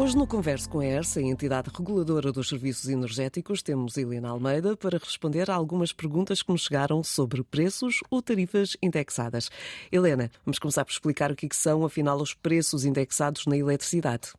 Hoje, no Converso com a ERSA, a entidade reguladora dos serviços energéticos, temos Helena Almeida para responder a algumas perguntas que nos chegaram sobre preços ou tarifas indexadas. Helena, vamos começar por explicar o que são, afinal, os preços indexados na eletricidade.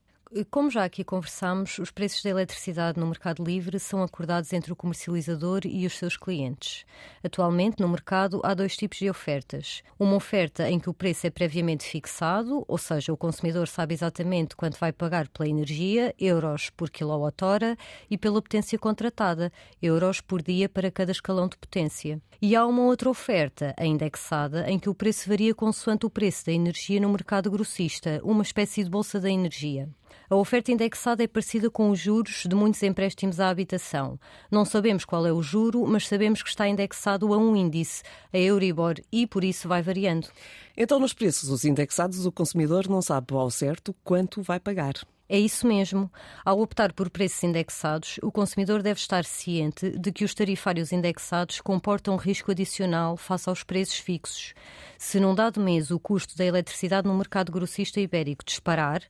Como já aqui conversamos, os preços da eletricidade no mercado livre são acordados entre o comercializador e os seus clientes. Atualmente, no mercado, há dois tipos de ofertas. Uma oferta em que o preço é previamente fixado, ou seja, o consumidor sabe exatamente quanto vai pagar pela energia, euros por quilowatt-hora, e pela potência contratada, euros por dia para cada escalão de potência. E há uma outra oferta, indexada, em que o preço varia consoante o preço da energia no mercado grossista, uma espécie de bolsa da energia. A oferta indexada é parecida com os juros de muitos empréstimos à habitação. Não sabemos qual é o juro, mas sabemos que está indexado a um índice, a Euribor, e por isso vai variando. Então, nos preços os indexados, o consumidor não sabe ao certo quanto vai pagar. É isso mesmo. Ao optar por preços indexados, o consumidor deve estar ciente de que os tarifários indexados comportam risco adicional face aos preços fixos. Se num dado mês o custo da eletricidade no mercado grossista ibérico disparar,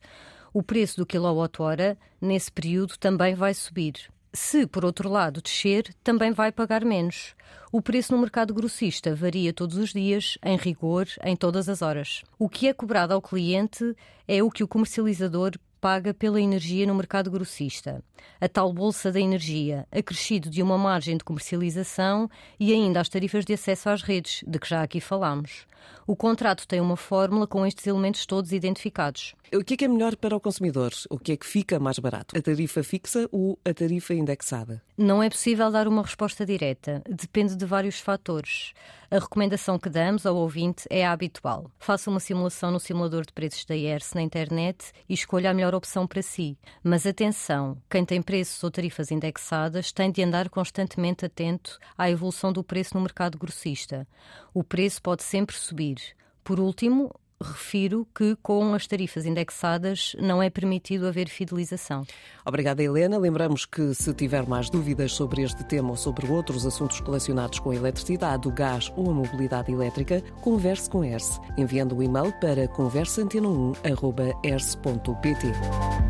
o preço do quilowatt-hora, nesse período, também vai subir. Se, por outro lado, descer, também vai pagar menos. O preço no mercado grossista varia todos os dias, em rigor, em todas as horas. O que é cobrado ao cliente é o que o comercializador paga pela energia no mercado grossista. A tal bolsa da energia, acrescido de uma margem de comercialização e ainda as tarifas de acesso às redes, de que já aqui falámos. O contrato tem uma fórmula com estes elementos todos identificados. O que é que é melhor para o consumidor? O que é que fica mais barato? A tarifa fixa ou a tarifa indexada? Não é possível dar uma resposta direta. Depende de vários fatores. A recomendação que damos ao ouvinte é a habitual. Faça uma simulação no simulador de preços da IERS na internet e escolha a melhor opção para si. Mas atenção, quem tem preços ou tarifas indexadas tem de andar constantemente atento à evolução do preço no mercado grossista. O preço pode sempre subir. Por último, refiro que com as tarifas indexadas não é permitido haver fidelização. Obrigada, Helena. Lembramos que se tiver mais dúvidas sobre este tema ou sobre outros assuntos relacionados com a eletricidade, o gás ou a mobilidade elétrica, converse com ERSE, enviando o um e-mail para conversaantena1.ers.pt.